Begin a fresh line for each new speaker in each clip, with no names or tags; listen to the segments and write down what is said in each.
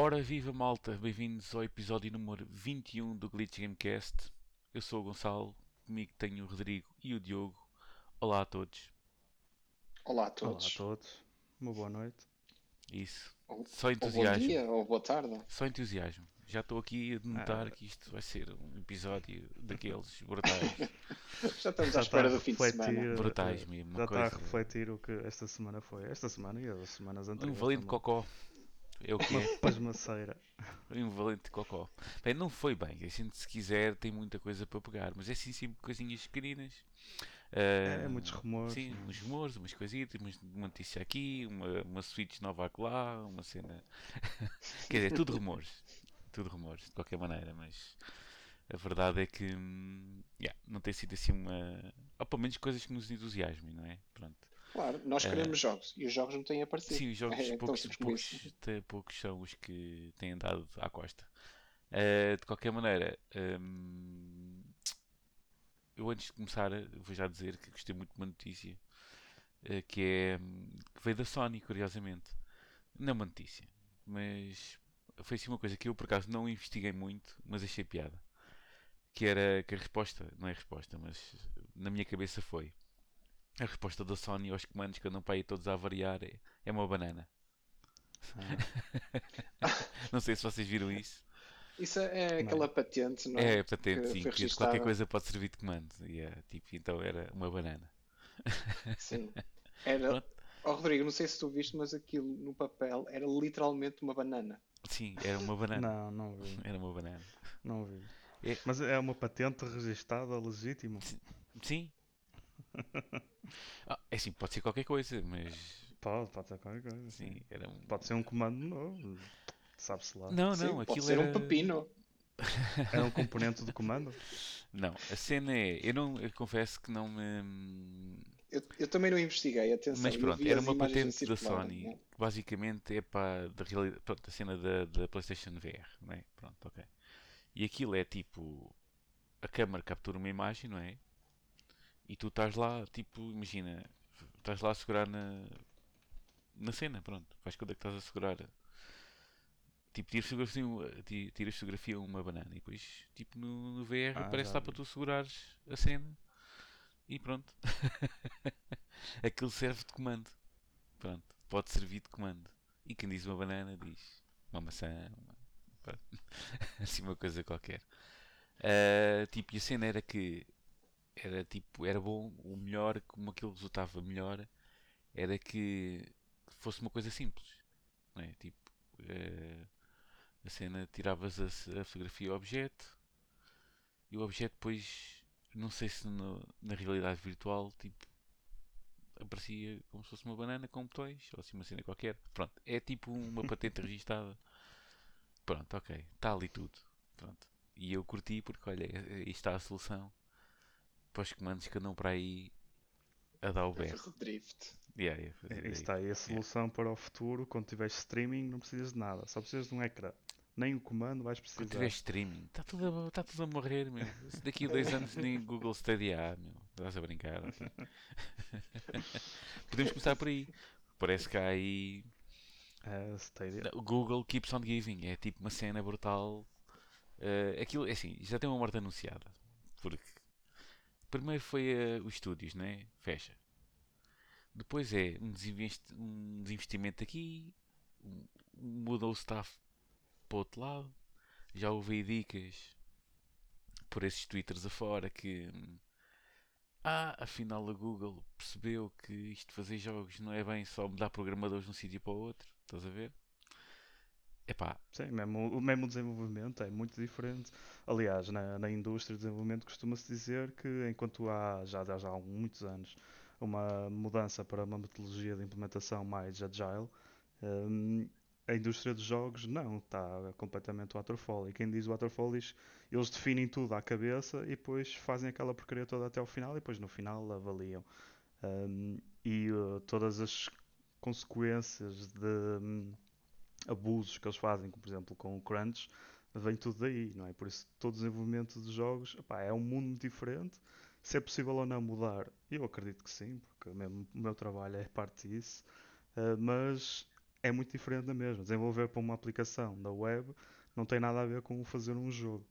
Ora viva malta, bem-vindos ao episódio número 21 do Glitch Gamecast. Eu sou o Gonçalo, comigo tenho o Rodrigo e o Diogo. Olá a todos.
Olá a
Olá
todos.
a todos, uma boa noite.
Isso.
Ou-
Só
Ou bom
entusiasmo.
dia ou boa tarde.
Só entusiasmo. Já estou aqui a notar
Ah.
que isto vai ser um episódio daqueles brutais.
Já estamos
Já
à espera
a
do fim de
refletir,
semana.
Brutais
eh,
mesmo,
Já está a
coisa-
refletir o que esta semana foi. Esta semana e as semanas
Um
anteriores.
valente
também.
cocó. É o que é.
Pasmaceira.
Um valente cocó. Bem, não foi bem. A gente, se quiser, tem muita coisa para pegar. Mas é assim, sempre coisinhas pequeninas.
É,
Ah,
muitos rumores.
Sim, uns rumores, umas coisitas, uma notícia aqui, uma, uma Switch nova acolá, uma cena. Quer dizer, tudo rumores. Tudo rumores, de qualquer maneira, mas a verdade é que hum, yeah, não tem sido assim uma. Ou pelo menos coisas que nos entusiasmem, não é? Pronto.
Claro, nós
Eh,
queremos jogos e os jogos não têm aparecido.
Sim, os jogos
É,
poucos, poucos, poucos são os que têm andado à costa. Eh, de qualquer maneira, hum, eu antes de começar vou já dizer que gostei muito de uma notícia eh, que é que veio da Sony, curiosamente. Não é uma notícia, mas foi assim uma coisa que eu por acaso não investiguei muito, mas achei piada. Que era que a resposta, não é resposta, mas na minha cabeça foi. A resposta da Sony aos comandos que andam para aí todos a variar é, é uma banana. não sei se vocês viram isso.
Isso é aquela patente, não
É
é?
patente,
que
sim, que qualquer coisa pode servir de comando. E é, tipo, então era uma banana.
Sim. Era... Oh, Rodrigo, não sei se tu viste, mas aquilo no papel era literalmente uma banana.
Sim, era uma banana.
Não, não vi.
Era uma banana.
Não vi.
É-
Mas é uma patente registada legítimo.
Sim. Ah, é assim, pode ser qualquer coisa, mas
Pode, pode ser qualquer coisa.
sim, era um.
Pode ser um comando novo. Sabe-se lá.
Não,
Sim,
não,
pode
aquilo
ser
era.
um pepino.
Era um componente do comando?
Não, a cena é. Eu, não, eu confesso que não me.
Eu, eu também não investiguei, atenção.
Mas pronto, era uma patente da Sony
né?
que basicamente é para da pronto, a cena da, da PlayStation VR, não é? Pronto, ok. E aquilo é tipo a câmera captura uma imagem, não é? E tu estás lá, tipo, imagina, estás lá a segurar na na cena, pronto, faz conta que estás a segurar tipo, tiras fotografia, ti- tiras fotografia uma banana e depois, tipo, no, no VR
Ah,
aparece lá para tu segurares a cena e pronto. Aquilo serve de comando. Pronto, pode servir de comando. E quem diz uma banana diz uma maçã, uma... assim uma coisa qualquer. Ah, tipo, e a cena era que era tipo, era bom, o melhor, como aquilo resultava melhor, era que fosse uma coisa simples. Não é? Tipo, eh, a cena tiravas a, a fotografia ao objeto e o objeto depois, não sei se no- na realidade virtual, tipo, aparecia como se fosse uma banana com botões ou assim uma cena qualquer. Pronto, é tipo uma patente registada. Pronto, ok, está ali tudo. Pronto. E eu curti porque, olha, aí está a solução para os comandos que andam para aí a dar o berro.
Drift.
Yeah, yeah,
aí. está aí a solução para o futuro. Quando tiveres streaming, não precisas de nada. Só precisas de um ecrã. Nem o comando vais precisar.
Quando tiver streaming, está tudo, a, tá tudo a morrer, meu. Se daqui a dois anos nem Google Stadia há, meu. Estás a brincar. ok? Podemos começar por aí. Parece que há aí.
É, Stadia.
O Google keeps on giving. É tipo uma cena brutal. Eh, aquilo, é assim, já tem uma morte anunciada. Porque. Primeiro foi eh, os estúdios, né? Fecha. Depois é um, um desinvestimento aqui. um- o staff para outro lado. Já ouvi dicas por esses twitters afora que. hum, Ah, afinal a Google percebeu que isto de fazer jogos não é bem só mudar programadores de um sítio para o outro. Estás a ver? Epá,
Sim, mesmo, o mesmo desenvolvimento é muito diferente. Aliás, na, na indústria de desenvolvimento costuma-se dizer que enquanto há já, já, há muitos anos uma mudança para uma metodologia de implementação mais agile, hum, a indústria dos jogos não, está completamente waterfall. E quem diz waterfall diz eles definem tudo à cabeça e depois fazem aquela porcaria toda até ao final e depois no final avaliam. Hum, e uh, todas as consequências de hum, abusos que eles fazem, como por exemplo com o crunch, vem tudo daí, não é? Por isso todo o desenvolvimento de jogos é um mundo diferente. Se é possível ou não mudar, eu acredito que sim, porque mesmo o meu trabalho é parte disso. Uh, mas é muito diferente da mesma. Desenvolver para uma aplicação da web não tem nada a ver com fazer um jogo.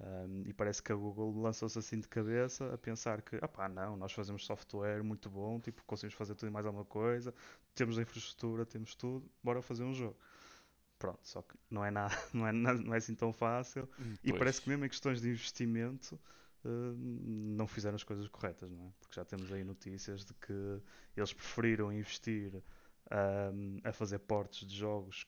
Um, e parece que a Google lançou-se assim de cabeça a pensar que, ah pá, não, nós fazemos software muito bom, tipo, conseguimos fazer tudo e mais alguma coisa, temos a infraestrutura, temos tudo, bora fazer um jogo. Pronto, só que não é nada, não é, não é assim tão fácil. E
Pois.
parece que mesmo em questões de investimento uh, não fizeram as coisas corretas, não é? Porque já temos aí notícias de que eles preferiram investir um, a fazer portes de jogos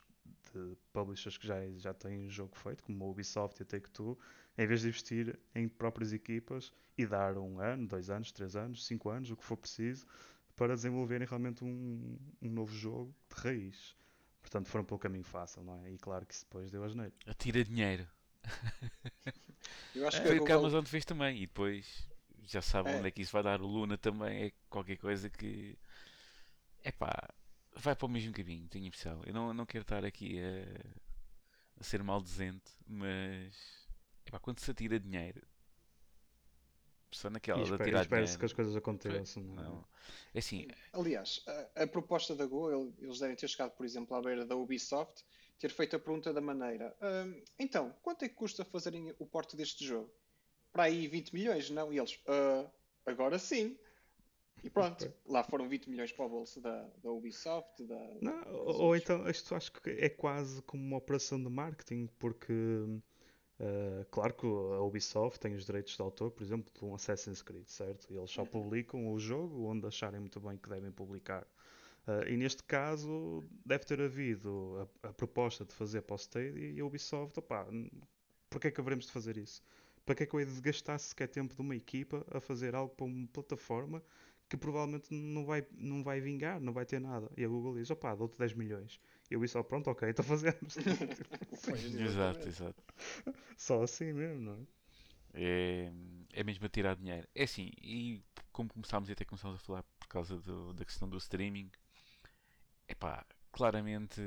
de publishers que já, já têm o jogo feito, como a Ubisoft e a Take-Two, em vez de investir em próprias equipas e dar um ano, dois anos, três anos, cinco anos, o que for preciso, para desenvolverem realmente um, um novo jogo de raiz. Portanto, foram pelo caminho fácil, não é? E claro que isso depois deu asneiro.
Atira dinheiro.
Eu acho
É,
que
Foi
a
o que a Amazon fez também. E depois já sabe
É.
onde é que isso vai dar. O Luna também é qualquer coisa que. É pá, vai para o mesmo caminho, tenho a impressão. Eu não, não quero estar aqui a, a ser maldizente, mas. É pá, quando se atira dinheiro. Só naquela
E
de
espera- espera-se que as coisas aconteçam. não é?
Não. É assim,
aliás, a, a proposta da Google, eles devem ter chegado, por exemplo, à beira da Ubisoft, ter feito a pergunta da maneira: "Hum, então, quanto é que custa fazerem o porte deste jogo? Para aí 20 milhões, não? E eles, "Ah, agora sim. E pronto,
Ok.
lá foram 20 milhões para o bolso da, da Ubisoft. Da,
Não, ou, então isto acho que é quase como uma operação de marketing, porque eh, claro que a Ubisoft tem os direitos de autor, por exemplo, de um Assassin's Creed, certo? E eles só publicam o jogo onde acharem muito bem que devem publicar. Eh, e neste caso deve ter havido a, a proposta de fazer para o Stadia e a Ubisoft, opá, porquê é que haveremos de fazer isso? Para que é que eu hei de gastar sequer tempo de uma equipa a fazer algo para uma plataforma que provavelmente não vai, não vai vingar, não vai ter nada. E a Google diz, opá, dou-te 10 milhões. E eu disse, oh, pronto, ok, então fazemos.
Exato, exato.
Só assim mesmo, não é?
É, é mesmo a tirar dinheiro. É assim, e como começámos e até começámos a falar por causa do- da questão do streaming, epá, claramente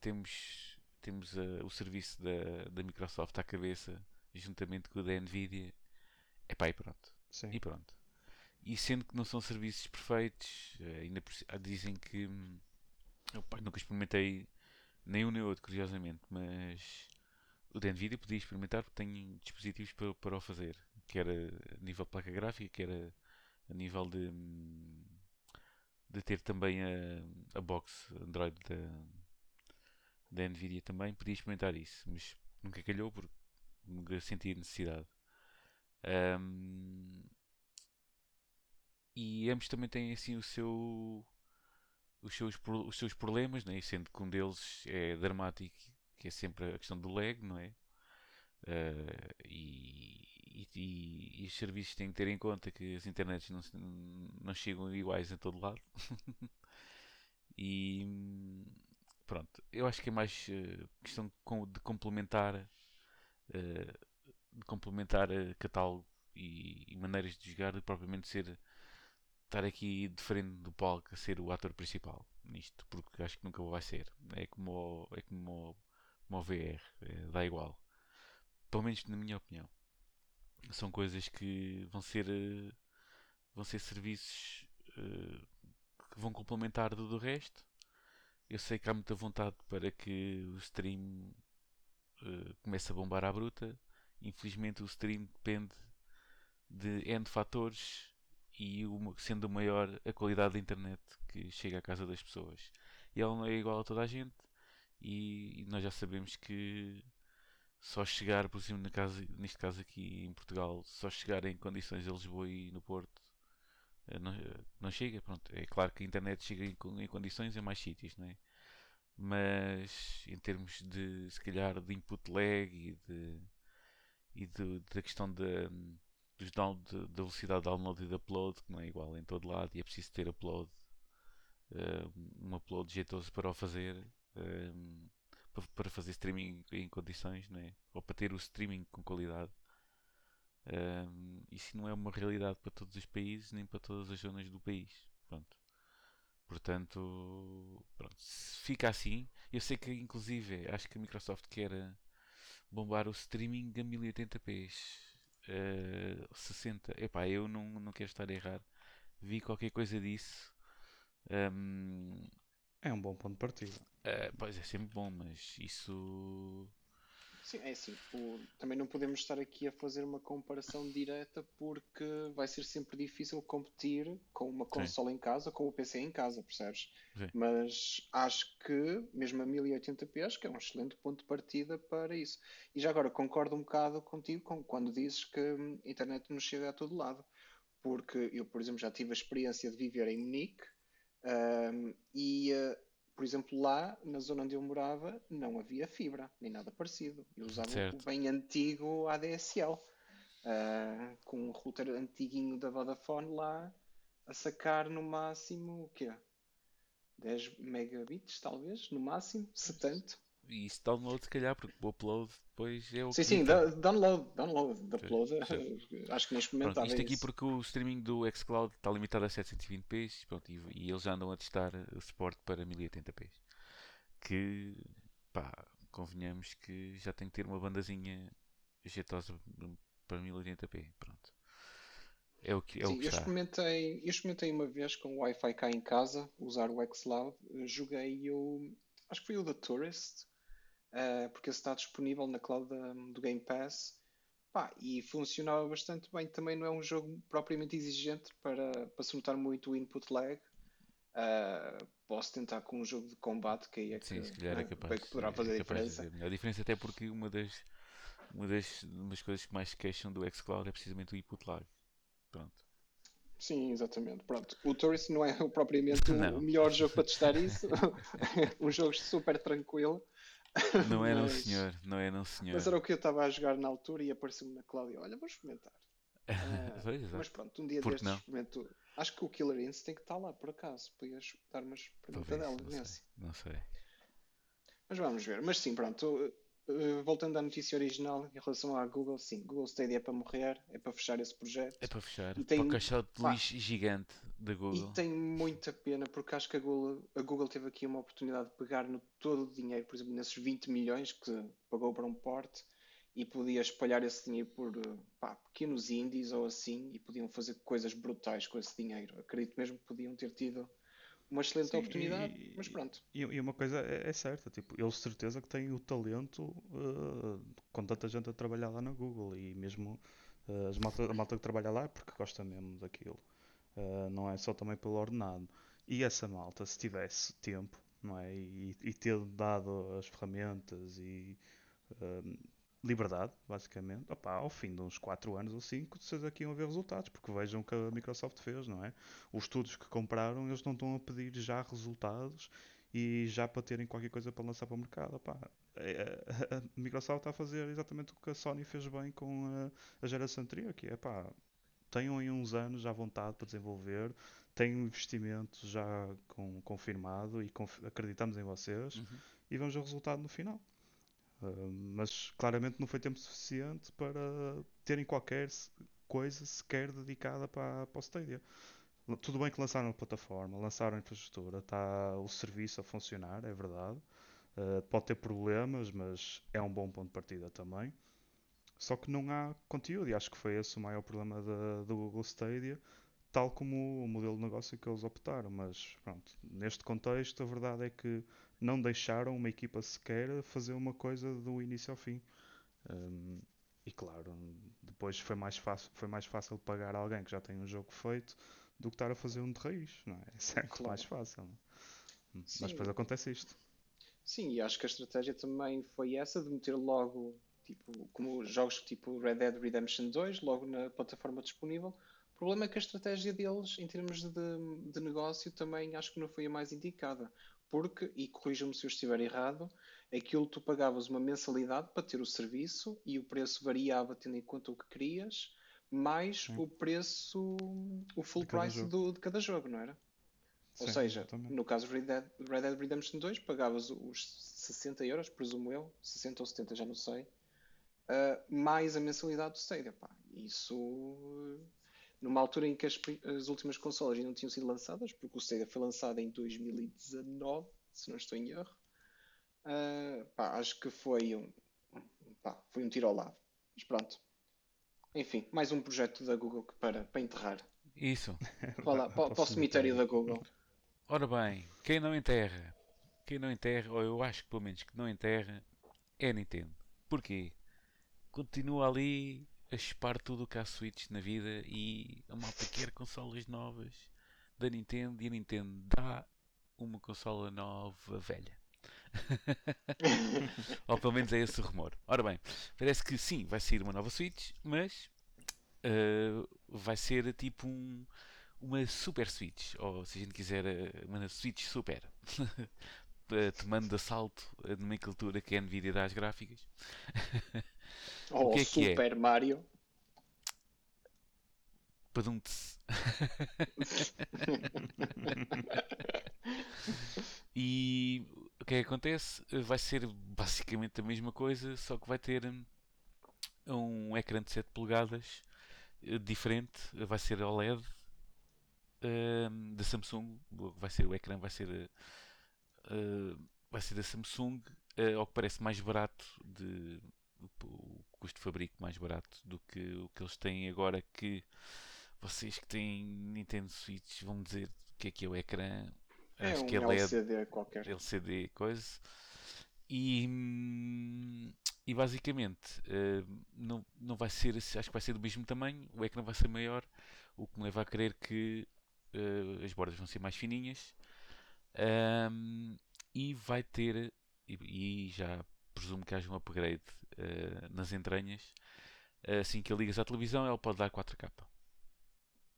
temos, temos eh, o serviço da, da Microsoft à cabeça, juntamente com o da Nvidia, epá, e pronto.
Sim.
E pronto. E sendo que não são serviços perfeitos, eh, ainda por dizem que eu nunca experimentei nem um nem outro, curiosamente, mas o da Nvidia podia experimentar porque tenho dispositivos para, para o fazer, quer a nível de placa gráfica, quer a, a nível de, de ter também a, a box Android da, da Nvidia também, podia experimentar isso, mas nunca calhou porque nunca senti necessidade. Ahm, e ambos também têm assim o seu os seus, os seus problemas, né? E sendo que um deles é dramático, que é sempre a questão do lag, não é? Ah, e, e- e- os serviços têm que ter em conta que as internets não, não chegam iguais em todo lado. e pronto, eu acho que é mais eh, questão de com- de complementar eh, de complementar eh, catálogo e, e maneiras de jogar, propriamente ser estar aqui de frente do palco a ser o ator principal nisto, porque acho que nunca vai ser. É como o, é como o, VR, é, dá igual. Pelo menos na minha opinião. São coisas que vão ser eh, vão ser serviços eh, que vão complementar tudo o resto. Eu sei que há muita vontade para que o stream eh, comece a bombar à bruta. Infelizmente o stream depende de N fatores e o- sendo maior a qualidade da internet que chega à casa das pessoas. E ela não é igual a toda a gente e, e nós já sabemos que só chegar, por exemplo, casa, neste caso aqui em Portugal, só chegar em condições a Lisboa e no Porto eh, não, eh, não chega. Pronto, é claro que a internet chega em, em condições em mais sítios, não é? Mas em termos de, se calhar, de input lag e de e de- da questão da dos down, de- da velocidade de download e de upload, que não é igual em todo lado, e é preciso ter upload, eh, um upload jeitoso para o fazer, eh, para, para fazer streaming em condições, não é? ou para ter o streaming com qualidade. Eh, isso não é uma realidade para todos os países, nem para todas as zonas do país. Pronto. Portanto, pronto, fica assim. Eu sei que, inclusive, acho que a Microsoft quer bombar o streaming a 1080p. Eh, 60. Epá, eu não, não quero estar a errar. Vi qualquer coisa disso. Ahm,
É um bom ponto de partida.
Eh, pois é sempre bom, mas isso.
Sim, é assim, o- também não podemos estar aqui a fazer uma comparação direta porque vai ser sempre difícil competir com uma consola em casa, com o PC em casa, percebes?
Sim.
Mas acho que, mesmo a 1080p, acho que é um excelente ponto de partida para isso. E já agora, concordo um bocado contigo com, quando dizes que hum, a internet nos chega a todo lado. Porque eu, por exemplo, já tive a experiência de viver em Munique, hum, e, eh, por exemplo, lá, na zona onde eu morava, não havia fibra, nem nada parecido. Eu usava
Certo.
o bem antigo ADSL, ah, com um router antiguinho da Vodafone lá, a sacar no máximo, o quê? 10 megabits, talvez, no máximo, se tanto.
E isso download, se calhar, porque o upload depois é o
Sim, sim, da- download, download, de upload,
sim.
acho que nem experimentava
isto aqui
isso.
porque o streaming do xCloud está limitado a 720p pronto, e, e eles já andam a testar o suporte para 1080p. Que, pá, convenhamos que já tem que ter uma bandazinha jeitosa para 1080p. Pronto. É o que, é o
Sim,
que
eu
está.
experimentei, eu experimentei uma vez com o Wi-Fi cá em casa, usar o xCloud, eh, joguei o, acho que foi o The Tourist, eh, porque está disponível na cloud da- do Game Pass, pá, e funcionava bastante bem. Também não é um jogo propriamente exigente para, para se notar muito o input lag. Eh, posso tentar com um jogo de combate, que aí é que,
Sim, se calhar é
né,
capaz,
que poderá
é
fazer a
capaz de
diferença.
A diferença até porque uma das, uma das umas coisas que mais se queixam do xCloud é precisamente o input lag. Pronto.
Sim, exatamente. Pronto, o Tourist não é propriamente
Não.
o melhor jogo para testar isso. um jogo super tranquilo.
Não é não
Mas-
senhor, não é não senhor.
Mas era o que eu estava a jogar na altura e apareceu-me na Cláudia. Olha, vou experimentar. Ah,
Pois, exato.
mas pronto, um dia
Por que
destes
não?
experimento. Acho que o Killer Instinct tem que estar lá, por acaso. Podias dar uma experimentadela nesse.
não sei.
Mas vamos ver. Mas sim, pronto. Uh, voltando à notícia original em relação à Google, sim, Google Stadia é para morrer, é para fechar esse projeto.
É para fechar.
E tem-
Para o caixote de lixo gigante da Google.
E tem muita pena porque acho que a Google, a Google teve aqui uma oportunidade de pegar no todo o dinheiro, por exemplo, nesses 20 milhões que pagou para um porte e podia espalhar esse dinheiro por uh, pá, pequenos indies ou assim e podiam fazer coisas brutais com esse dinheiro. Acredito mesmo que podiam ter tido uma excelente
Sim,
oportunidade,
e-
mas pronto.
E, e uma coisa é, é certa, tipo, eles certeza que têm o talento eh, com tanta gente a trabalhar lá na Google e mesmo eh, as malta, a malta que trabalha lá é porque gosta mesmo daquilo. Eh, não é só também pelo ordenado. E essa malta, se tivesse tempo, não é? E, e ter dado as ferramentas e liberdade, basicamente, opá, ao fim de uns 4 anos ou 5, vocês aqui iam ver resultados, porque vejam o que a Microsoft fez, não é? Os estudos que compraram, eles não estão a pedir já resultados e já para terem qualquer coisa para lançar para o mercado. Opá, é- a, a Microsoft está a fazer exatamente o que a Sony fez bem com a, a geração anterior, que é pá, tenham aí uns anos à vontade para desenvolver, um investimento já com- confirmado e conf- acreditamos em vocês
Uhum.
e vamos ver o resultado no final. Uh, mas claramente não foi tempo suficiente para terem qualquer coisa sequer dedicada para, para o Stadia. Tudo bem que lançaram a plataforma, lançaram a infraestrutura, está o serviço a funcionar, é verdade. Uh, pode ter problemas, mas é um bom ponto de partida também. Só que não há conteúdo, e acho que foi esse o maior problema da, do Google Stadia, tal como o modelo de negócio que eles optaram. Mas pronto, neste contexto, a verdade é que não deixaram uma equipa sequer fazer uma coisa do início ao fim. Um, e claro, depois foi mais fácil, foi mais fácil pagar alguém que já tem um jogo feito do que estar a fazer um de raiz, não é? É sempre
Claro.
mais fácil. é? Mas
Sim.
depois acontece isto.
Sim, e acho que a estratégia também foi essa de meter logo, tipo, como jogos tipo Red Dead Redemption 2, logo na plataforma disponível. O problema é que a estratégia deles, em termos de, de negócio, também acho que não foi a mais indicada. Porque, e corrija-me se eu estiver errado, aquilo tu pagavas uma mensalidade para ter o serviço e o preço variava tendo em conta o que querias, mais
Sim.
o preço, o full price do- de cada jogo, não era? Ou
Sim,
seja,
exatamente.
no caso Red Dead, Red Dead Redemption 2, pagavas os 60 euros, presumo eu, 60 ou 70, já não sei, uh, mais a mensalidade do Stadia. Pá. Isso, numa altura em que as, as últimas consolas ainda não tinham sido lançadas, porque o Stadia foi lançado em 2019, se não estou em erro, uh, pá, acho que foi um, pá, foi um tiro ao lado. Mas pronto. Enfim, mais um projeto da Google para, para enterrar.
Isso.
Vá lá, para, para o cemitério da Google.
Ora bem, quem não enterra, quem não enterra, ou eu acho que pelo menos que não enterra, é a Nintendo. Porquê? Continua ali a chupar tudo o que há Switch na vida e a malta quer consolas novas da Nintendo e a Nintendo dá uma consola nova velha. Ou pelo menos é esse o rumor. Ora bem, parece que sim, vai sair uma nova Switch, mas uh, vai ser tipo um, uma Super Switch, ou se a gente quiser, uh, uma Switch Super. tomando de assalto a nomenclatura que é a Nvidia das gráficas.
Ou o que é Super que é? Mario.
Padum-te. e o que é que acontece? Vai ser basicamente a mesma coisa, só que vai ter hum, um ecrã de 7 polegadas eh, diferente, vai ser OLED um, da Samsung, vai ser o ecrã vai ser uh, vai ser da Samsung, uh, ao que parece mais barato de o custo de fabrico mais barato do que o que eles têm agora que vocês que têm Nintendo Switch vão dizer o que é que é o ecrã.
É Acho um que é LCD qualquer.
LCD coisa. E, hum, e basicamente uh, não, não vai ser, acho que vai ser do mesmo tamanho, o ecrã vai ser maior, o que me leva a crer que uh, as bordas vão ser mais fininhas um, e vai ter, e, e, já presumo que haja um upgrade uh, nas entranhas, assim que a ligas à televisão, ela pode dar 4K.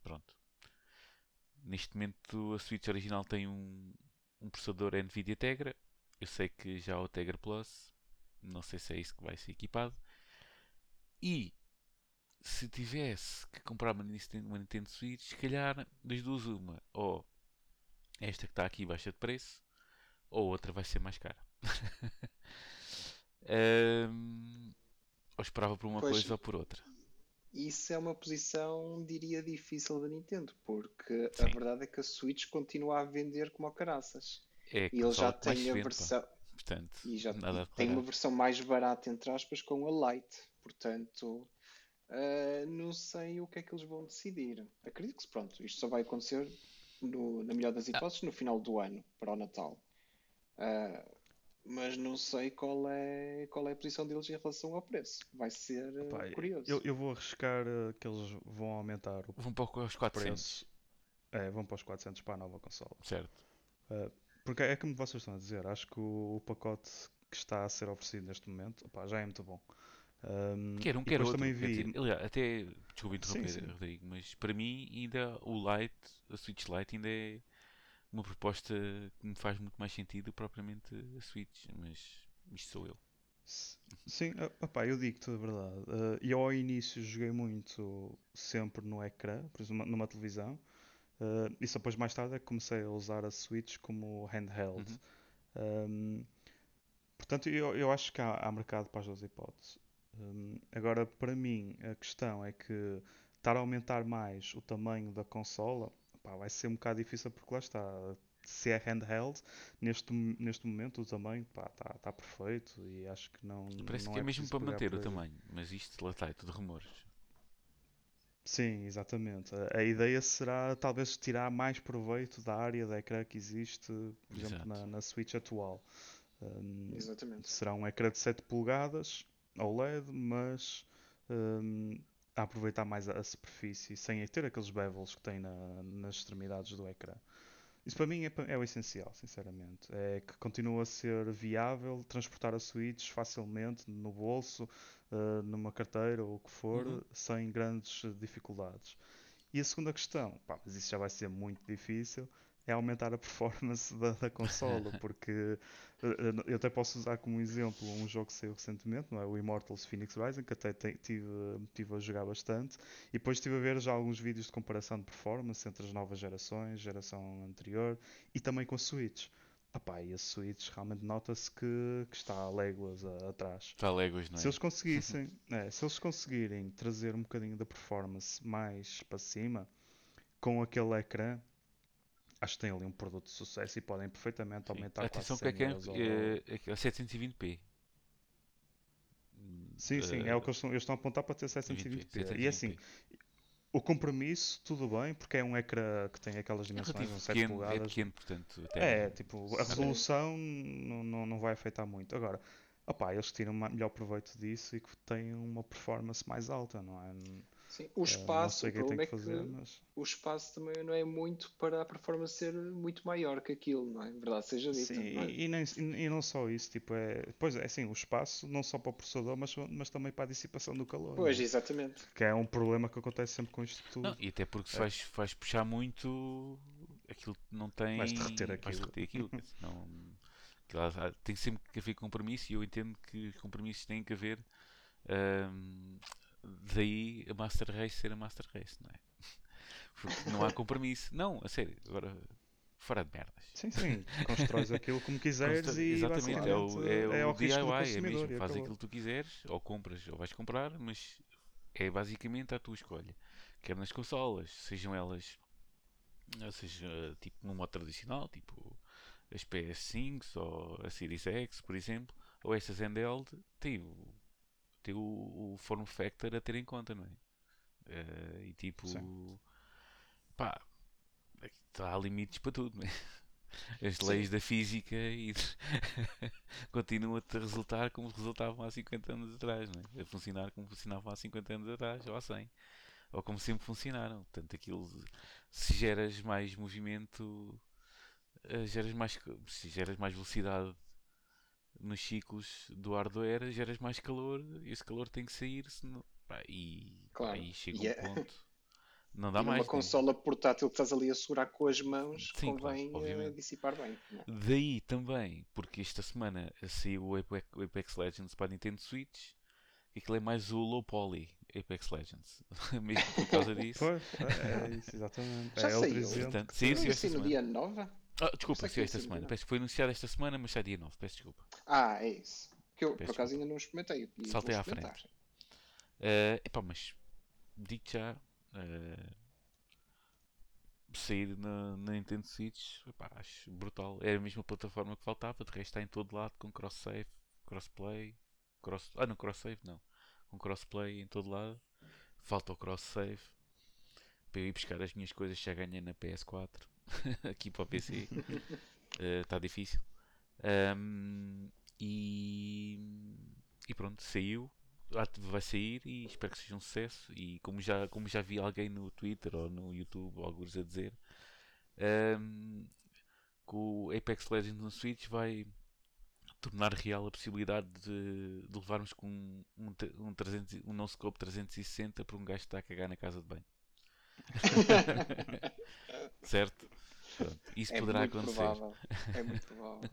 Pronto. Neste momento a Switch original tem um, um processador NVIDIA Tegra. Eu sei que já o Tegra Plus. Não sei se é isso que vai ser equipado. E se tivesse que comprar uma Nintendo, uma Nintendo Switch, se calhar das duas uma. Ou esta que está aqui baixa de preço, ou outra vai ser mais cara. um, ou esperava por uma pois, coisa ou por outra
isso é uma posição, diria, difícil da Nintendo, porque Sim. a verdade é que a Switch continua a vender como a caraças.
É,
e ele já tem a versão.
Portanto,
e já tem uma versão mais barata, entre aspas, com a Lite. Portanto, uh, não sei o que é que eles vão decidir. Acredito que, pronto, isto só vai acontecer, no, na melhor das ah. hipóteses, no final do ano, para o Natal. Uh, mas não sei qual é, qual é a posição deles em relação ao preço. Vai ser Opa, curioso.
Eu, eu, vou arriscar uh, que eles vão aumentar o
Vão para os 400. Preço.
É, vão para os 400 para a nova consola.
Certo.
Uh, porque é como vocês estão a dizer, acho que o, o pacote que está a ser oferecido neste momento opa, já é muito bom.
Um, quer um, quer outro. Também vi... Dizer, aliás, até, desculpa interromper, sim, sim. Rodrigo, mas para mim ainda o Lite, a Switch Lite ainda é uma proposta que me faz muito mais sentido propriamente a Switch, mas isto sou eu.
Sim, opa, eu digo-te a verdade. Uh, eu ao início joguei muito sempre no ecrã, por exemplo, numa televisão. Uh, e só depois mais tarde é que comecei a usar a Switch como handheld. Uhum. Um, portanto, eu, eu acho que há, há mercado para as duas hipóteses. Um, agora, para mim, a questão é que estar a aumentar mais o tamanho da consola pá, vai ser um bocado difícil porque lá está. Se é handheld, neste, neste momento o tamanho está tá perfeito e acho que não.
Parece
não
que é, é mesmo para manter o tamanho, mas isto lá está, é tudo rumores.
Sim, exatamente. A, a, ideia será talvez tirar mais proveito da área da ecrã que existe, por Exato. exemplo, na, na Switch atual.
Um, exatamente.
Será um ecrã de 7 polegadas OLED, mas um, a aproveitar mais a, superfície sem ter aqueles bevels que tem na, nas extremidades do ecrã. Isso para mim é, é, o essencial, sinceramente. É que continua a ser viável transportar a Switch facilmente no bolso, uh, numa carteira ou o que for, uhum. sem grandes dificuldades. E a segunda questão, pá, mas isso já vai ser muito difícil, é aumentar a performance da, da consola, porque eh, eu até posso usar como exemplo um jogo que saiu recentemente, não é? o Immortals Phoenix Rising, que até tive, tive a jogar bastante, e depois estive a ver já alguns vídeos de comparação de performance entre as novas gerações, geração anterior, e também com a Switch. Epá, e a Switch realmente nota-se que, que, está a léguas a, atrás.
Está a léguas, não é?
Se eles conseguissem, é, se eles conseguirem trazer um bocadinho da performance mais para cima, com aquele ecrã, acho que têm ali um produto de sucesso e podem perfeitamente Sim. aumentar
Atenção que é, que é, é, é 720p.
Sim, sim, uh, é o que eles estão, eles estão a apontar para ter 720p. 20p. E assim, o compromisso, tudo bem, porque é um ecrã que tem aquelas
É
dimensões, uns 7
pequeno, é
polegadas.
pequeno, portanto.
É, tipo, a resolução não, não, não vai afetar muito. Agora, opá, eles tiram melhor proveito disso e que têm uma performance mais alta, não é?
Sim, o
Eh,
espaço, o
é que
problema é
que fazer, mas.
o espaço também não é muito para a performance ser muito maior que aquilo, não é? Verdade seja dita,
Sim,
não é?
e, e nem, e não só isso, tipo, é. Pois é, assim, o espaço, não só para o processador, mas, mas também para a dissipação do calor.
Pois,
não é?
exatamente.
Que é um problema que acontece sempre com isto tudo.
Não, e até porque se
É.
vais, vais puxar muito, aquilo não tem.
Vais derreter
vais
aquilo.
derreter aquilo. quer dizer, não- aquilo há- há- tem sempre que haver compromisso e eu entendo que os compromissos têm que haver. ahm, daí a Master Race ser a Master Race, não é? Porque não há compromisso. Não, a sério, agora fora de merdas.
Sim, sim, constróis aquilo como quiseres e
Exatamente, é o,
basicamente
é o DIY, é mesmo, faz aquilo que tu quiseres, ou compras ou vais comprar, mas é basicamente a tua escolha. Quer nas consolas, sejam elas, eh, seja tipo num modo tradicional, tipo as PS5 ou a Series X, por exemplo, ou estas handheld, tem o, tem o, o form factor a ter em conta, não é? Eh, e tipo,
Sim.
pá, há limites para tudo, não é? As
Sim.
leis da física e continuam a resultar como resultavam há 50 anos atrás, não é? A funcionar como funcionavam há 50 anos atrás ou há 100, ou como sempre funcionaram. Portanto, aquilo, se geras mais movimento, eh, geras mais, se geras mais velocidade nos ciclos do hardware, geras mais calor e esse calor tem que sair, senão, pá, e
Claro.
aí chega
E
um
é-
ponto. Não
E
dá
numa
mais. né?
consola portátil que estás ali a segurar com as mãos,
Sim, claro,
convém eh,
obviamente.
dissipar bem. não é?
Daí também, porque esta semana saiu o Apex, o Apex Legends para a Nintendo Switch, e aquilo é mais o low poly Apex Legends. Mesmo por causa disso.
Pois, é, é isso, exatamente.
Já
é
saiu.
Portanto, sim, sim,
sair no
semana.
dia 9?
Ah, desculpa,
que ia
esta semana.
dia
Peço- Foi anunciado esta semana, mas sai dia 9, peço desculpa.
Ah, é isso. Que eu, por acaso, ainda não experimentei.
Saltei à frente. Eh, epá, mas digo já. eh, sair na, na Nintendo Switch, epá, acho brutal. É a mesma plataforma que faltava, de resto está em todo lado com cross-save, crossplay, cross, ah não, cross-save não, com crossplay em todo lado. Falta o cross-save para eu ir buscar as minhas coisas que já ganhei na PS4 aqui para o PC. Está difícil. Ahm, e, e pronto, saiu. Ah, Vai sair e espero que seja um sucesso. E como já, como já vi alguém no Twitter ou no YouTube, ou alguns a dizer, ahm, que o Apex Legends no Switch vai tornar real a possibilidade de, de levarmos com um, um, um, 300, e- um não scope 360 para um gajo que está a cagar na casa de banho. certo? Pronto, Isso
É
poderá
muito
acontecer.
provável. É muito provável.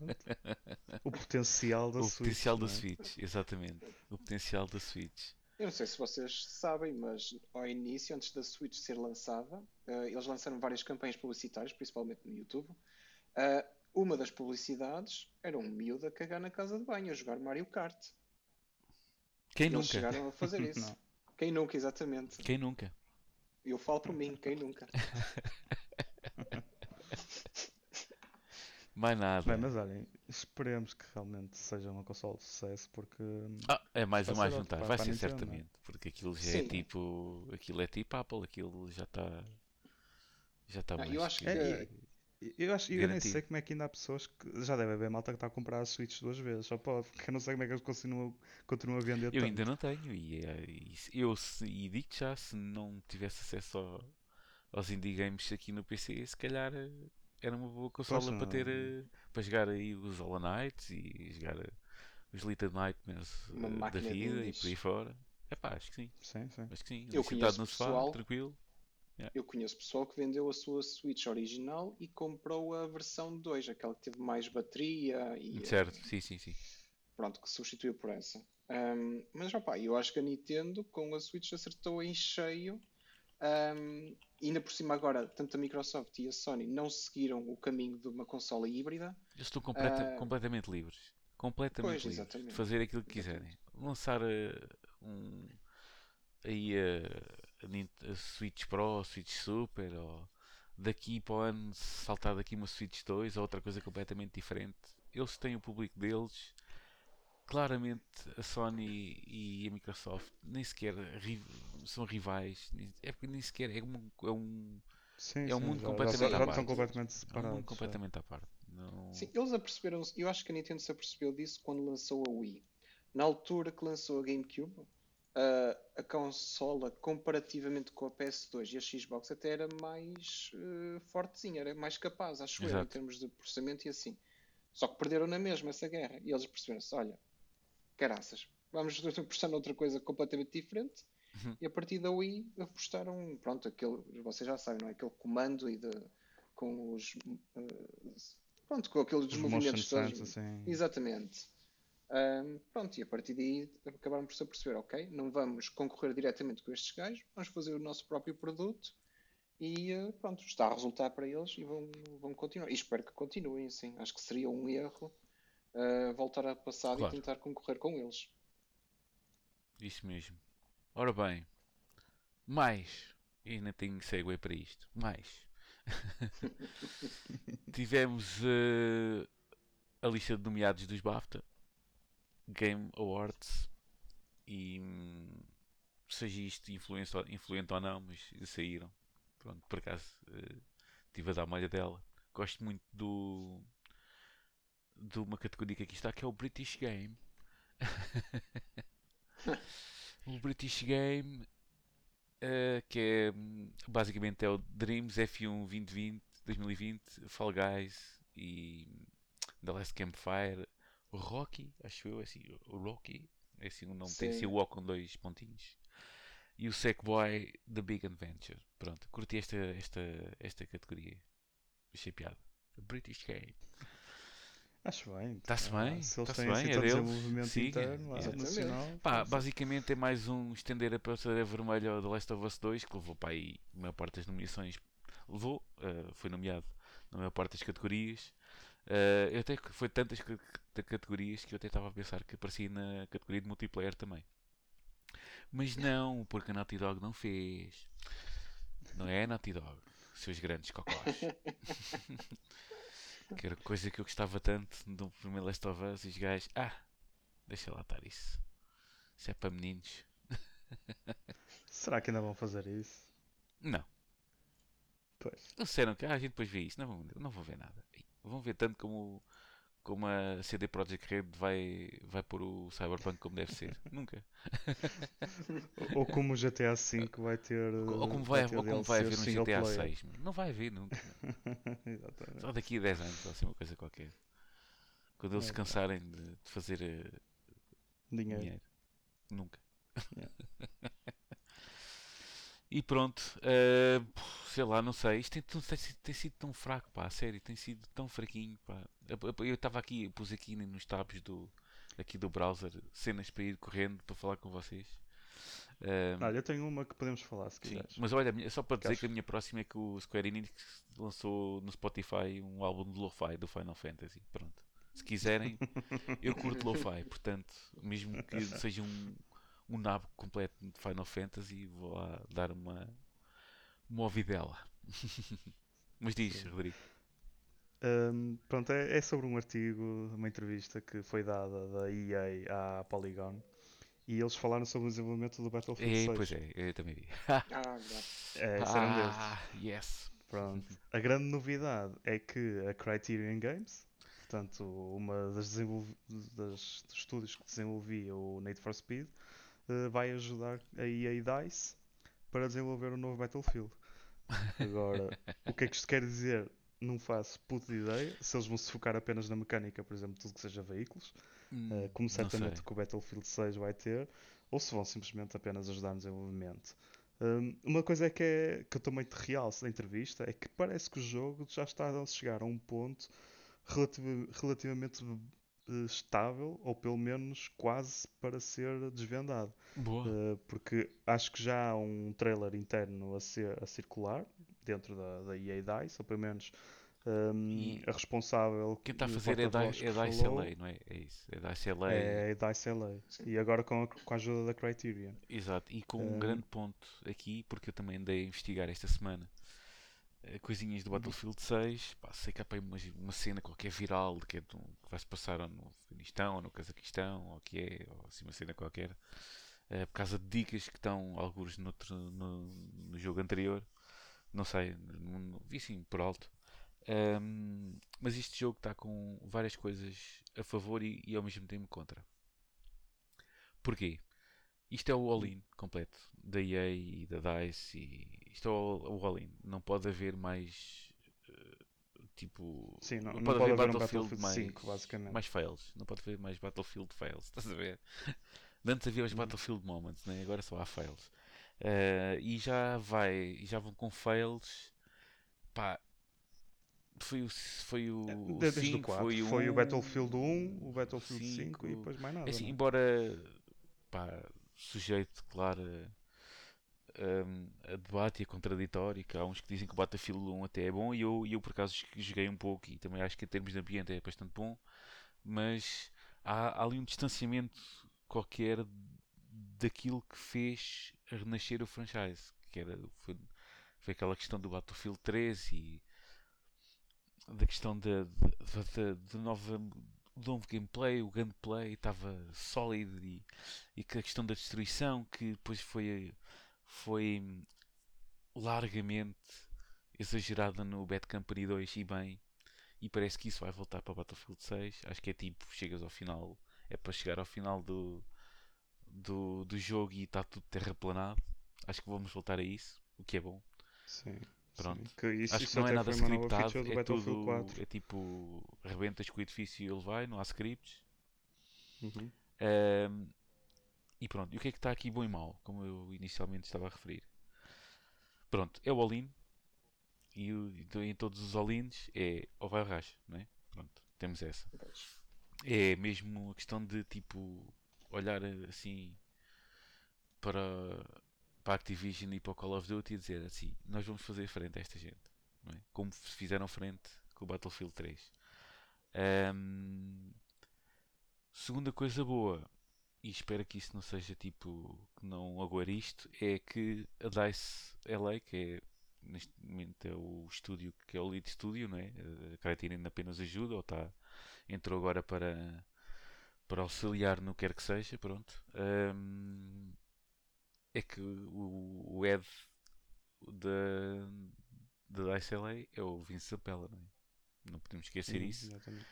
O potencial da
O
Switch.
potencial da
é?
Switch, exatamente. O potencial da Switch.
Eu não sei se vocês sabem, mas ao início, antes da Switch ser lançada, eh, eles lançaram várias campanhas publicitárias, principalmente no YouTube. Eh, uma das publicidades era um miúdo a cagar na casa de banho, a jogar Mario Kart.
Quem
Eles
nunca?
chegaram a fazer isso.
Não.
Quem nunca, exatamente.
Quem nunca?
Eu falo por mim, quem nunca.
Mais nada.
Bem, mas olhem, esperemos que realmente seja uma console de sucesso porque
Ah, é mais uma a juntar. Vai ser
Nintendo,
certamente. Porque aquilo já é
Sim.
tipo. Aquilo é tipo Apple, aquilo já está. Já está
Não,
mais.
eu acho que-
É, eu acho eu nem sei como é que ainda há pessoas que já deve haver malta que está a comprar a Switch duas vezes, só pode, porque eu não sei como é que eles continuam, continuam a vender
Eu
tanto.
ainda não tenho. E, é- e eu se, e digo já, se não tivesse acesso ao- aos indie games aqui no PC, se calhar eh, era uma boa consola
Pois,
para ter
não-
eh, para jogar aí os Hollow Knights e jogar eh, os Little Nightmares
Uma
eh, da vida e por aí fora. É pá, acho que sim.
Sim, sim.
Acho que sim.
Eu
sentado no sofá,
pessoal-
tranquilo.
Eu conheço pessoal que vendeu a sua Switch original e comprou a versão 2, aquela que teve mais bateria e
Certo, sim, sim, sim.
pronto, que substituiu por essa. Ahm, mas opá, eu acho que a Nintendo com a Switch acertou em cheio. E ainda por cima agora, tanto a Microsoft e a Sony não seguiram o caminho de uma consola híbrida.
Eles estão completa-
Ah,
completamente livres. Completamente
pois,
livres de fazer aquilo que quiserem. Lançar eh, um, aí a Switch Pro, a Switch Super, ou daqui para o ano saltar daqui uma Switch 2 ou outra coisa completamente diferente. Eles têm o público deles claramente a Sony e a Microsoft nem sequer ri- são rivais. É porque nem sequer é um, é um,
Sim,
É um
sim,
mundo
já-
completamente
já,
à parte. é um mundo completamente à parte. Não...
Sim, eles aperceberam-se, eu acho que a Nintendo se apercebeu disso quando lançou a Wii. Na altura que lançou a GameCube, a, a consola, comparativamente com a PS2 e a Xbox, até era mais eh, fortezinha, era mais capaz, acho eu, em
Exato.
termos de processamento e assim. Só que perderam na mesma essa guerra. E eles perceberam-se: olha, caraças, vamos apostar noutra coisa completamente diferente.
Uhum.
E a partir da Wii apostaram, pronto, aquele, vocês já sabem, não é? Aquele comando e de, com os. eh, pronto, com aqueles movimentos todos.
assim.
Exatamente. Ahm, pronto, e a partir daí acabaram por se aperceber, ok, não vamos concorrer diretamente com estes gajos, vamos fazer o nosso próprio produto e eh, pronto, está a resultar para eles e vão, vão continuar. E espero que continuem assim. Acho que seria um erro eh, voltar ao passado
Claro.
e tentar concorrer com eles.
Isso mesmo. Ora bem, mais. E ainda tenho segue para isto. Mais. Tivemos eh, a lista de nomeados dos BAFTA Game Awards e hum, seja isto influente, ou- influente ou não, mas saíram. Pronto, por acaso eh, estive a dar uma olha dela. Gosto muito do de uma categoria que aqui está que é o British Game. o British Game eh, que é hum, basicamente é o Dreams F1 2020 2020 Fall Guys e hum, The Last Campfire Rocky acho eu é assim o Rocky é assim o nome tem assim
Sim.
o O com dois pontinhos e o Sackboy The Big Adventure pronto curti esta esta esta categoria achei piada British Game
Acho bem.
Tá-se
Ah,
bem,
Se eles
tá-se
têm
bem,
assim
é deles.
desenvolvimento
Siga,
interno, nacional.
Pá, basicamente é mais um estender a prateleira vermelha ao The Last of Us 2, que levou para aí a maior parte das nomeações. Levou, eh, foi nomeado na maior parte das categorias. Eh, eu até foi tantas ca- ca- categorias que eu até estava a pensar que aparecia na categoria de multiplayer também. Mas não, porque a Naughty Dog não fez. Não é a Naughty Dog, seus grandes cocós. que era coisa que eu gostava tanto do primeiro Last of Us e os gajos. Ah, deixa lá estar isso. Isso é para meninos.
Será que ainda vão fazer isso?
Não.
Pois.
Eles disseram que ah, a gente depois vê isso. Não vão, não vão ver nada. Vão ver tanto como, como a CD Projekt Red vai, vai pôr o Cyberpunk como deve ser. Nunca.
Ou- Ou como o GTA V vai ter.
Ou como vai,
ter
ou como vai haver um GTA
player.
6. mano. Não vai haver nunca.
Exatamente.
Só daqui a 10 anos, ou assim uma coisa qualquer. Quando eles se cansarem de, de fazer eh,
Dinheiro.
dinheiro. Nunca.
Yeah.
e pronto, eh, sei lá, não sei. Isto tem, tem sido- tem sido tão fraco, pá, a sério, tem sido tão fraquinho, pá. Eu- estava aqui, eu pus aqui nos tabs do, aqui do browser cenas para ir correndo para falar com vocês. Eh,
Olha, eu tenho uma que podemos falar se quiseres.
mas olha, só para dizer
acho-
que a minha próxima é que o Square Enix lançou no Spotify um álbum de lo-fi do Final Fantasy. Pronto. Se quiserem, eu curto lo-fi, portanto, mesmo que seja um, um nabo completo de Final Fantasy, vou lá dar uma, uma ouvidela. Mas diz. Rodrigo.
Hum, pronto, é, é sobre um artigo, uma entrevista que foi dada da EA à Polygon e eles falaram sobre o desenvolvimento do Battlefield
É,
6.
pois é, eu também vi.
Ah, verdade.
É, esse era um
ah, yes.
Pronto. A grande novidade é que a Criterion Games, portanto, uma das, desenvolv- das dos estúdios que desenvolvia o Need for Speed, eh, vai ajudar a EA DICE para desenvolver um novo Battlefield. Agora, o que é que isto quer dizer? Não faço puta ideia. Se eles vão se focar apenas na mecânica, por exemplo, tudo que seja veículos,
Hum,
eh, como certamente
sei.
que o Battlefield 6 vai ter, ou se vão simplesmente apenas ajudar no desenvolvimento. Um, uma coisa é que, é, que eu também te realço da entrevista é que parece que o jogo já está a chegar a um ponto relativ- relativamente estável, ou pelo menos quase para ser desvendado.
Boa.
Uh, porque acho que já há um trailer interno a, ser, a circular dentro da, da EA DICE, ou pelo menos um,
E
a responsável.
Quem está a fazer é,
que
é DICE LA, não é? É isso. É DICE LA.
É a DICE LA. E agora com a, com a ajuda da Criterion.
Exato, e com um
Hum.
grande ponto aqui, porque eu também andei a investigar esta semana eh, coisinhas do Battlefield 6. Pá, sei que há uma, uma cena qualquer viral de que, é de um- que vai se passar no Afeganistão ou no Cazaquistão ou o que é, ou assim uma cena qualquer. eh, por causa de dicas que estão alguns noutro, no, no jogo anterior. Não sei, não- vi sim por alto. Ahm, mas este jogo está com várias coisas a favor e, e ao mesmo tempo contra. Porquê? Isto é o all-in completo da EA e da DICE e isto é o o all-in. Não pode haver mais eh, tipo.
Sim, não, não pode, haver um Battlefield 5, basicamente.
mais fails. Não pode haver mais Battlefield fails. Estás a ver? Antes havia os
Uhum.
Battlefield moments, né? agora só há fails. Eh, e já vai, e já vão com fails. Pá, foi o, foi o, o
Desde o
5,
4.
foi o,
Foi o
1,
Battlefield 1, o Battlefield 5 e
cinco.
depois mais nada.
É assim,
não é?
embora pá, sujeito, claro, hum, a debate e a contraditório, que há uns que dizem que o Battlefield 1 até é bom e eu, eu por acaso joguei um pouco e também acho que em termos de ambiente é bastante bom, mas há, há ali um distanciamento qualquer daquilo que fez renascer o franchise, que era, foi, foi aquela questão do Battlefield 3 e da questão da, da, da, da nova novo gameplay, o gameplay estava sólido e, e que a questão da destruição que depois foi, foi largamente exagerada no Bad Company 2 e bem e parece que isso vai voltar para Battlefield 6 acho que é tipo, chegas ao final é para chegar ao final do, do, do jogo e está tudo terraplanado. Acho que vamos voltar a isso o que é bom.
Sim.
Pronto.
sim. Que isso,
Acho
isso
que não é nada scriptado, é tudo,
4.
é tipo, arrebentas com o edifício e ele vai, não há scripts.
Uhum.
Ahm, e pronto, e o que é que está aqui bom e mau, como eu inicialmente estava a referir? Pronto, é o all-in, e, o- e to- em todos os all-ins é ou vai ou racha, não é? Pronto, temos essa. É mesmo a questão de tipo, olhar assim para, para a Activision e para o Call of Duty e dizer assim, nós vamos fazer frente a esta gente, é? Como fizeram frente com o Battlefield 3. Ahm, segunda coisa boa, e espero que isso não seja tipo, que não aguar isto, é que a DICE LA, que é neste momento é o estúdio que é o lead studio, não é? A Criterion apenas ajuda, ou está, entrou agora para, para auxiliar no que quer que seja, pronto. Ahm, é que o, o head da, da DICE LA é o Vince Zampella, não é? Não podemos esquecer
Uhum,
isso.
exatamente.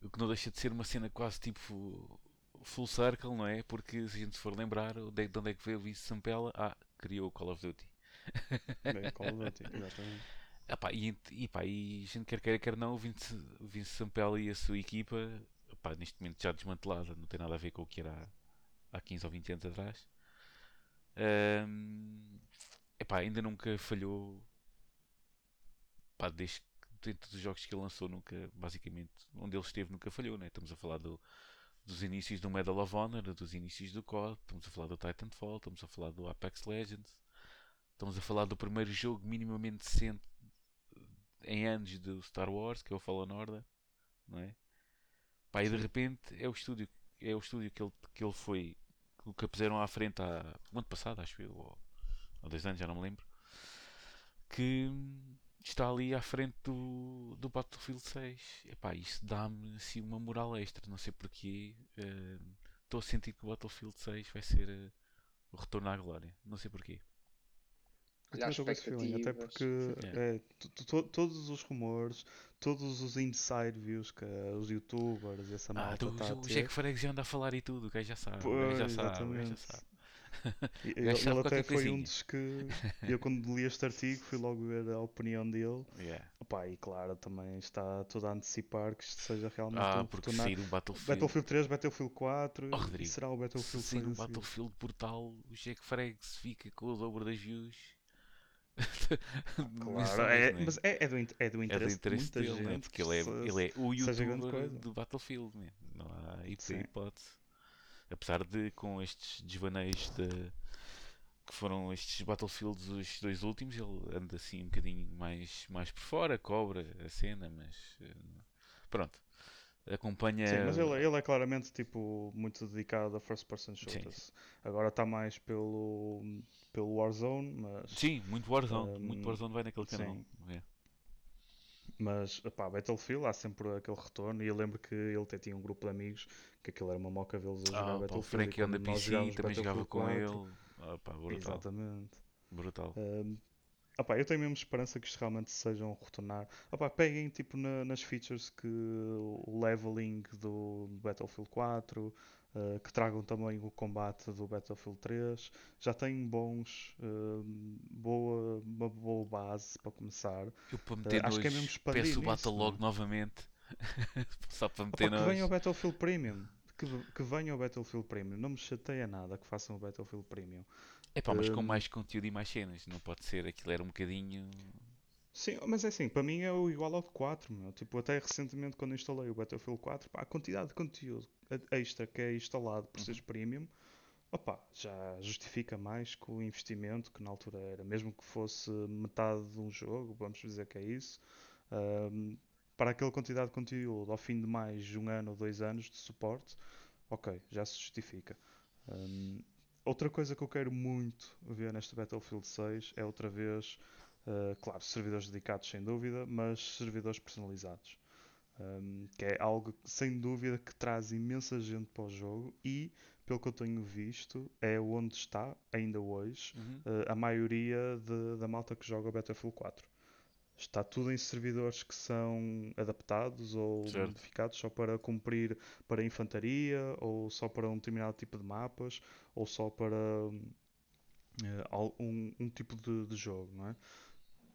O que não deixa de ser uma cena quase tipo full circle, não é? Porque se a gente for lembrar de de onde é que veio o Vince Sampella, ah, criou o Call of Duty.
Bem, Call of Duty, exatamente.
Ah, pá, e, e, pá, e a gente quer queira, quer não, o Vince, o Vince Sampella e a sua equipa, pá, neste momento já desmantelada, não tem nada a ver com o que era há, há 15 ou 20 anos atrás. Ahm, epá, ainda nunca falhou. Pá, desde que em todos os jogos que ele lançou, nunca, basicamente, onde ele esteve, nunca falhou, né? Estamos a falar do, dos inícios do Medal of Honor, dos inícios do COD, estamos a falar do Titanfall, estamos a falar do Apex Legends, estamos a falar do primeiro jogo minimamente decente em anos do Star Wars, que é o Fallen Order, não é? Pá, e de repente é o estúdio, é o estúdio que ele, que ele foi, que puseram à frente há, o ano passado, acho eu, ou dois anos, já não me lembro, que está ali à frente do, do Battlefield 6. Epá, isso dá-me assim uma moral extra, não sei porquê. eh, Estou a sentir que o Battlefield 6 vai ser eh, o retorno à glória, não sei porquê.
Eu
Olha,
também estou com esse feeling, até
expectativas.
porque
Sim.
é, to- to- todos os rumores, todos os inside views que os youtubers e essa
Ah,
malta
do,
tá
o Jack já anda a falar e tudo, o gajo já sabe, o
Pois,
já sabe, já sabe.
Ele, ele até foi um
coisinha.
dos que eu quando li este artigo fui logo ver a opinião dele.
Yeah.
Opá, e claro, também está tudo a antecipar que isto seja realmente
Ah,
um
porque sair o Battlefield,
Battlefield 3, Battlefield 4
Oh,
e
Rodrigo,
será o
se
Battlefield
sair
6
um. Battlefield brutal, o Jack se fica com o dobro das views.
Claro,
Mensais,
é,
não é?
mas é, é do, in- é do
É do
interesse,
interesse
de
dele,
gente.
né? porque ele é,
se-
ele é o youtuber do Battlefield, né? não há hipótese. Apesar de com estes desvaneios de, que foram estes Battlefields, os dois últimos, ele anda assim um bocadinho mais, mais por fora, cobra a cena, mas eh, pronto. Acompanha.
Sim, mas ele, ele é claramente tipo muito dedicado a first person shooters. Agora está mais pelo, pelo Warzone, mas,
Sim, muito Warzone. muito
Hum,
Warzone vai naquele
sim.
canal. É.
mas pá, Battlefield há sempre aquele retorno. E eu lembro que ele até tinha um grupo de amigos que aquilo era uma moca vê-los a jogar
Ah, pá, o
Battlefield.
Frank
nós
PC também jogava
Battlefield
com
4,
ele. Ah, pá, brutal.
Exatamente.
Brutal.
Um, opá, eu tenho mesmo esperança que isto realmente sejam retornar. Opá, peguem tipo na- nas features que o leveling do Battlefield 4, uh, que tragam também o combate do Battlefield 3. Já têm bons, um, boa, uma boa base para começar.
Eu para meter
acho que é mesmo expandir
peço o
nisso,
Battle
não é?
Novamente. Só para meter
que venha o. Battlefield Premium. Que, que venha o Battlefield Premium. Não me chateia nada que façam o Battlefield Premium.
É pá, mas com
Hum.
mais conteúdo e mais cenas. Não pode ser. Aquilo era um bocadinho.
Sim, mas é assim, para mim é o igual ao de 4, meu. Tipo, até recentemente quando instalei o Battlefield 4, pá, a quantidade de conteúdo extra que é instalado por seres premium, opá, já justifica mais que o investimento que na altura era. Mesmo que fosse metade de um jogo, vamos dizer que é isso, ahm, para aquela quantidade de conteúdo, ao fim de mais um ano ou dois anos de suporte, ok, já se justifica. Ahm, outra coisa que eu quero muito ver neste Battlefield 6 é outra vez Uh, claro, servidores dedicados sem dúvida, mas servidores personalizados. Um, que é algo sem dúvida que traz imensa gente para o jogo e, pelo que eu tenho visto, é onde está, ainda hoje,
Uhum.
uh, a maioria de- da malta que joga o Battlefield 4. Está tudo em servidores que são adaptados ou
Certo.
modificados só para cumprir para infantaria, ou só para um determinado tipo de mapas, ou só para al- um, um tipo de, de jogo, não é?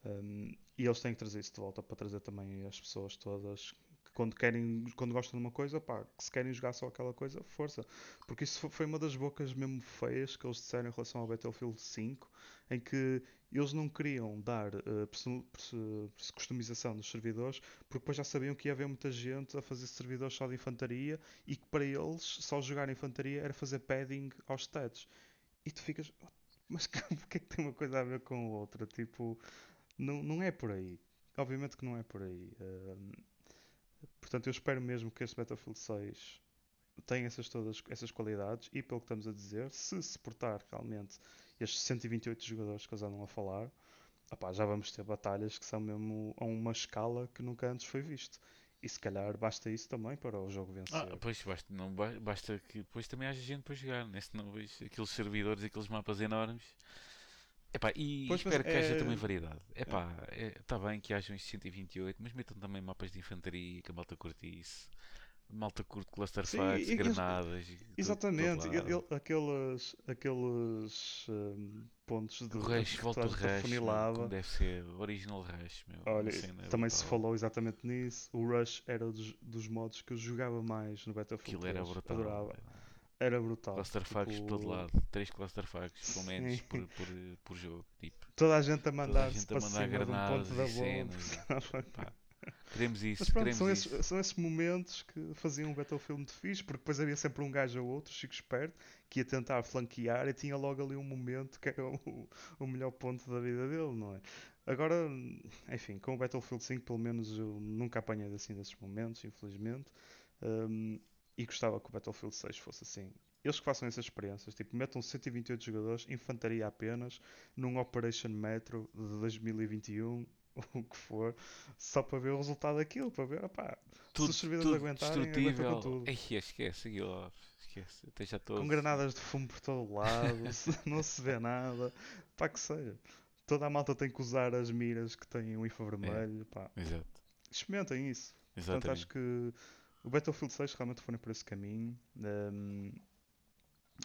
Um, e eles têm que trazer isso de volta para trazer também as pessoas todas que quando querem, quando gostam de uma coisa, pá, que se querem jogar só aquela coisa, força. Porque isso fo- foi uma das bocas mesmo feias que eles disseram em relação ao Battlefield 5, em que eles não queriam dar perso- customização dos servidores, porque depois já sabiam que ia haver muita gente a fazer servidores só de infantaria e que para eles só jogar infantaria era fazer padding aos stats. E tu ficas, "Oh, mas que- porque é que tem uma coisa a ver com outra? Tipo, não, não é por aí. Obviamente que não é por aí. Ahm, portanto, eu espero mesmo que este Battlefield 6 tenha essas, todas essas qualidades e, pelo que estamos a dizer, se se portar realmente estes 128 jogadores que eles andam a falar, opá, já vamos ter batalhas que são mesmo a uma escala que nunca antes foi visto. E se calhar basta isso também para o jogo vencer.
Ah, pois basta, não, ba- basta que depois também haja gente para jogar, né? Senão vejo aqueles servidores, aqueles mapas enormes. Epá, e
Pois, mas
espero que haja
é-
também variedade. Epá, está bem que hajam estes 128, mas metam também mapas de infantaria que a malta curte isso. A malta curte cluster
Sim, e-
granadas. e
Exatamente,
todo
ele- aqueles, aqueles hum, pontos de
Rush,
que
volta o Rush, meu,
afunilava.
como deve ser. Original Rush, meu.
Olha, também se falou exatamente nisso. O Rush era dos, dos modos que eu jogava mais no Battlefield
Aquilo era
3.
brutal.
Adorava. Era brutal.
Clusterfucks
Tipo,
por todo lado. Três clusterfucks, pelo menos, por, por, por jogo. Tipo,
Toda a gente a mandar-se
gente a
para
mandar
cima de um
granadas
ponto da
pá, queremos isso,
Mas pronto,
queremos
são
isso.
esses, são esses momentos que faziam um Battlefield muito fixe, porque depois havia sempre um gajo ou outro, Chico Esperto, que ia tentar flanquear e tinha logo ali um momento que era o, o melhor ponto da vida dele, não é? Agora, enfim, com o Battlefield 5 pelo menos eu nunca apanhei assim desses momentos, infelizmente, Hum, e gostava que o Battlefield 6 fosse assim. Eles que façam essas experiências, tipo, metam 128 jogadores, infantaria apenas, num Operation Metro de 2021, o que for, só para ver o resultado daquilo, para ver, opá,
Tudo,
os servidores
tudo
aguentarem, aguentam com tudo.
Ei, esquece aquilo, esquece. Até já estou.
com granadas de fumo por todo lado, se- não se vê nada, pá que seja. Toda a malta tem que usar as miras que têm o infravermelho, pá.
Exato,
Experimentem isso. Portanto,
exatamente.
acho que o Battlefield 6 realmente foi por esse caminho. hum,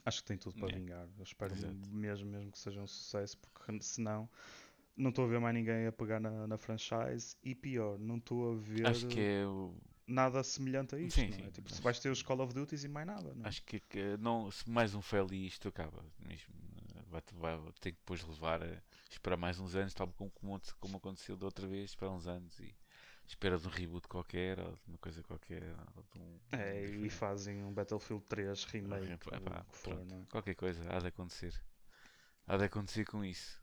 acho que tem tudo para
É.
vingar. Eu espero
Exato.
mesmo, mesmo que seja um sucesso, porque senão não estou a ver mais ninguém a pegar na, na franchise e pior, não estou a ver
Acho que é o.
nada semelhante a isto.
Sim,
é? Tipo, se
acho-
vais ter os Call of Duties e mais nada. Não é?
Acho que, que não, se mais um fail e isto acaba mesmo. Vai, vai, tem que depois levar a esperar mais uns anos, tal como, como, como aconteceu da outra vez, esperar uns anos e espera de um reboot qualquer ou de uma coisa qualquer. Ou de um,
É,
um
e fazem um Battlefield 3 remake. Que for,
pronto,
não é?
Qualquer coisa há de acontecer. Há de acontecer com isso.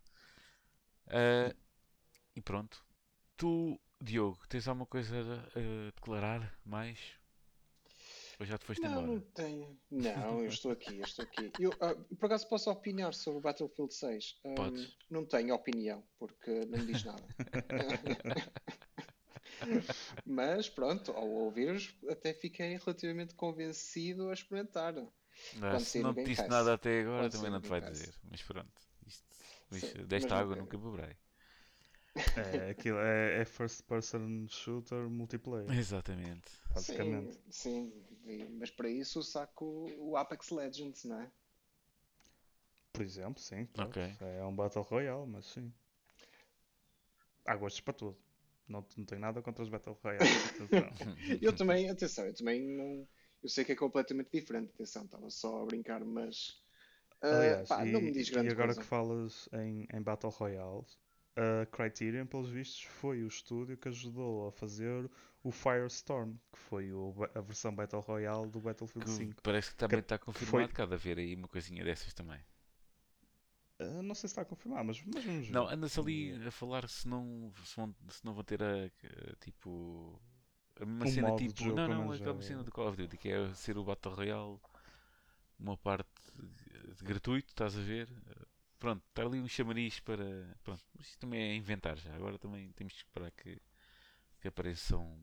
Ah, e pronto. Tu, Diogo, tens alguma coisa a, a declarar mais? Ou já te foste
Não,
embora?
não tenho. Não, eu estou aqui, eu estou aqui. Eu, ah, por acaso posso opinar sobre o Battlefield 6? Ahm,
Podes.
não tenho opinião, porque não me diz nada. Mas pronto, ao ouvir-vos, até fiquei relativamente convencido a experimentar. Quando
se não te disse
Pass.
nada até agora,
Quando
também não te vai
Pass.
dizer. Mas pronto. Isto,
Sim,
isto-
mas
desta água
nunca-
nunca beberei.
É, aquilo é, é first person shooter multiplayer,
Exatamente.
basicamente.
Sim, sim, mas para isso saco o Apex Legends, não é?
Por exemplo, sim. pronto.
Ok.
É um Battle Royale, mas sim. Há gostos para tudo. Não, não tenho nada contra os Battle Royale.
Eu também, atenção, eu também não. Eu sei que é completamente diferente, atenção, estava só a brincar, mas. ah,
Aliás,
pá,
e,
não me diz
e
grande
agora
coisa.
que falas em, em Battle Royale, a Criterion, pelos vistos, foi o estúdio que ajudou a fazer o Firestorm, que foi o a versão Battle Royale do Battlefield
Que
5.
parece que também está confirmado
foi-
que há de haver aí uma coisinha dessas também.
Ah, não sei se está a confirmar, mas, mas vamos ver.
Não, andas ali a falar se não, se vão, se não vão ter a, a, tipo a mesma
Um
cena tipo. Não, não,
menos
aquela
já-
cena do Call of Duty, que é ser o Battle Royale uma parte gratuito, estás a ver? Pronto, está ali um chamariz para. Pronto, mas isto também é inventar já. Agora também temos que esperar que, que apareçam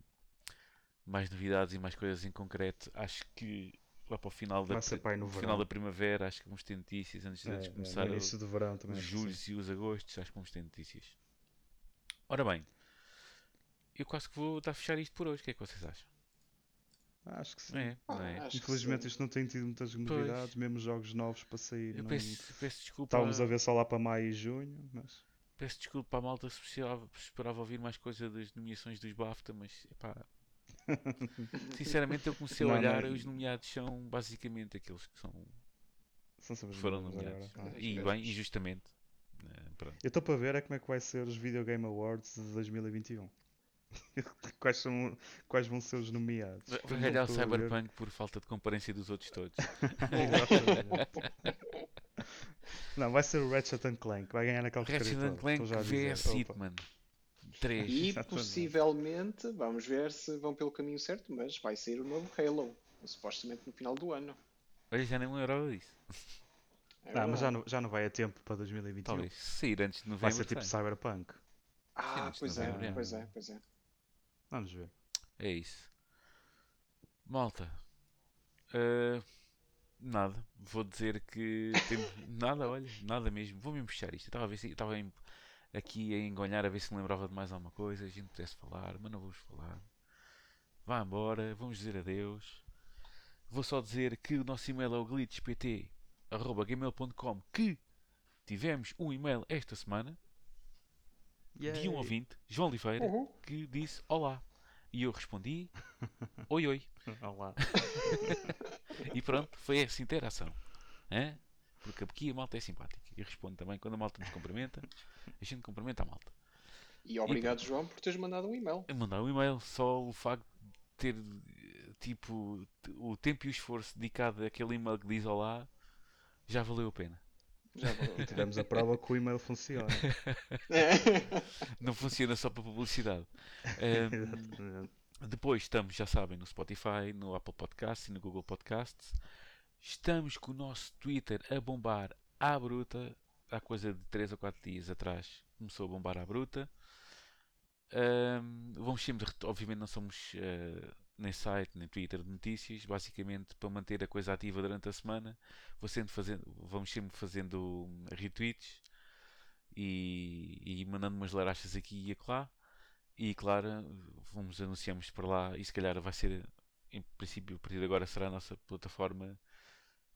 mais novidades e mais coisas em concreto. Acho que lá para o final da, final
verão.
da primavera, acho que vamos ter notícias antes de
É, é,
começar o-
início do verão também.
os
que
julhos e os agostos, acho que vamos ter notícias. Ora bem, eu quase que vou dar a fechar isto por hoje. O que é que vocês acham?
Acho que sim.
É,
Ah,
é?
acho que
Infelizmente
sim.
isto não tem tido muitas novidades, mesmo jogos novos para sair.
Eu
não-
peço, peço desculpa.
Estávamos a ver só lá para maio e junho, mas
Peço desculpa à malta se esperava, se esperava ouvir mais coisa das nomeações dos BAFTA, mas epá, sinceramente eu comecei a
Não,
olhar
não-
os nomeados são basicamente aqueles que são,
são
foram nomeados.
agora. Ah.
E bem, injustamente. Eh, pronto.
Eu estou para ver é como é que vai ser os Video Game Awards de 2021. quais, são, quais vão ser os nomeados?
Vai ganhar o. Cyberpunk por falta de comparência dos outros todos.
Não, vai ser o Ratchet and Clank, vai ganhar aquela
Ratchet Clank vs
Opa.
Hitman 3.
E
Exatamente.
possivelmente, vamos ver se vão pelo caminho certo, mas vai sair o novo Halo, supostamente no final do ano.
Olha, já nem me lembrava disso.
É
Não, mas já não, já não vai a tempo para 2021.
Talvez. Sair antes de novembro.
Vai ser tipo. Cyberpunk.
Ah,
de
pois é,
novembro, é.
pois é, pois é.
Vamos ver.
É isso. Malta. eh, nada. Vou dizer que temos. nada, olha. Nada mesmo. Vou mesmo puxar isto. Eu Estava a ver se estava em- aqui a engonhar a ver se me lembrava de mais alguma coisa. A gente pudesse falar, mas não vamos falar. Vá embora. Vamos dizer adeus. Vou só dizer que o nosso e-mail é o glitchpt.gmail.com que tivemos um e-mail esta semana de um
Yay.
ouvinte, João Oliveira,
Uhul.
que disse olá. E eu respondi oi oi.
Olá.
E pronto, foi essa interação. Hã? Porque aqui a malta é simpática. E responde também quando a malta nos cumprimenta, a gente cumprimenta a malta.
E obrigado, João, por teres mandado um e-mail.
Mandar um e-mail, só o facto de ter tipo o tempo e o esforço dedicado àquele e-mail que diz olá já valeu a pena.
Já valeu.
Tivemos a prova que o e-mail funciona.
Não funciona só para publicidade.
Exatamente.
Depois estamos, já sabem, no Spotify, no Apple Podcasts e no Google Podcasts. Estamos com o nosso Twitter a bombar à bruta. Há coisa de 3 ou 4 dias atrás começou a bombar à bruta. Ahm, vamos sempre, obviamente, não somos eh, nem site nem Twitter de notícias. Basicamente, para manter a coisa ativa durante a semana, vou sempre fazendo, vamos sempre fazendo hum, retweets e, e mandando umas larachas aqui e acolá. E claro, vamos anunciamos por lá e se calhar vai ser, em princípio, a partir de agora será a nossa plataforma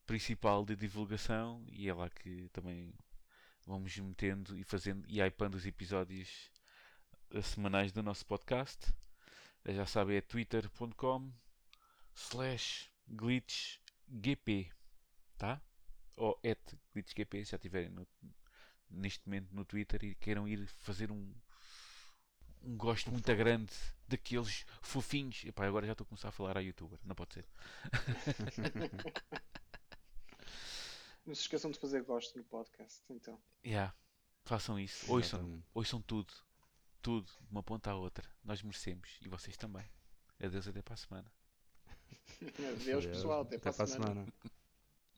principal de divulgação e é lá que também vamos metendo e fazendo e hypando os episódios eh, semanais do nosso podcast. Já sabem, é twitter.com slash glitchgp, tá? Ou at glitchgp, se já estiverem neste momento no Twitter e queiram ir fazer um um gosto muito grande daqueles fofinhos. Epá, agora já estou a começar a falar a youtuber, não pode ser.
Não se esqueçam de fazer gosto no podcast, então.
Yeah, façam isso, ouçam,
Exatamente.
ouçam tudo, tudo, de uma ponta à outra. Nós merecemos e vocês também. Adeus, até para a semana.
Adeus, pessoal. Até, para a semana.
semana.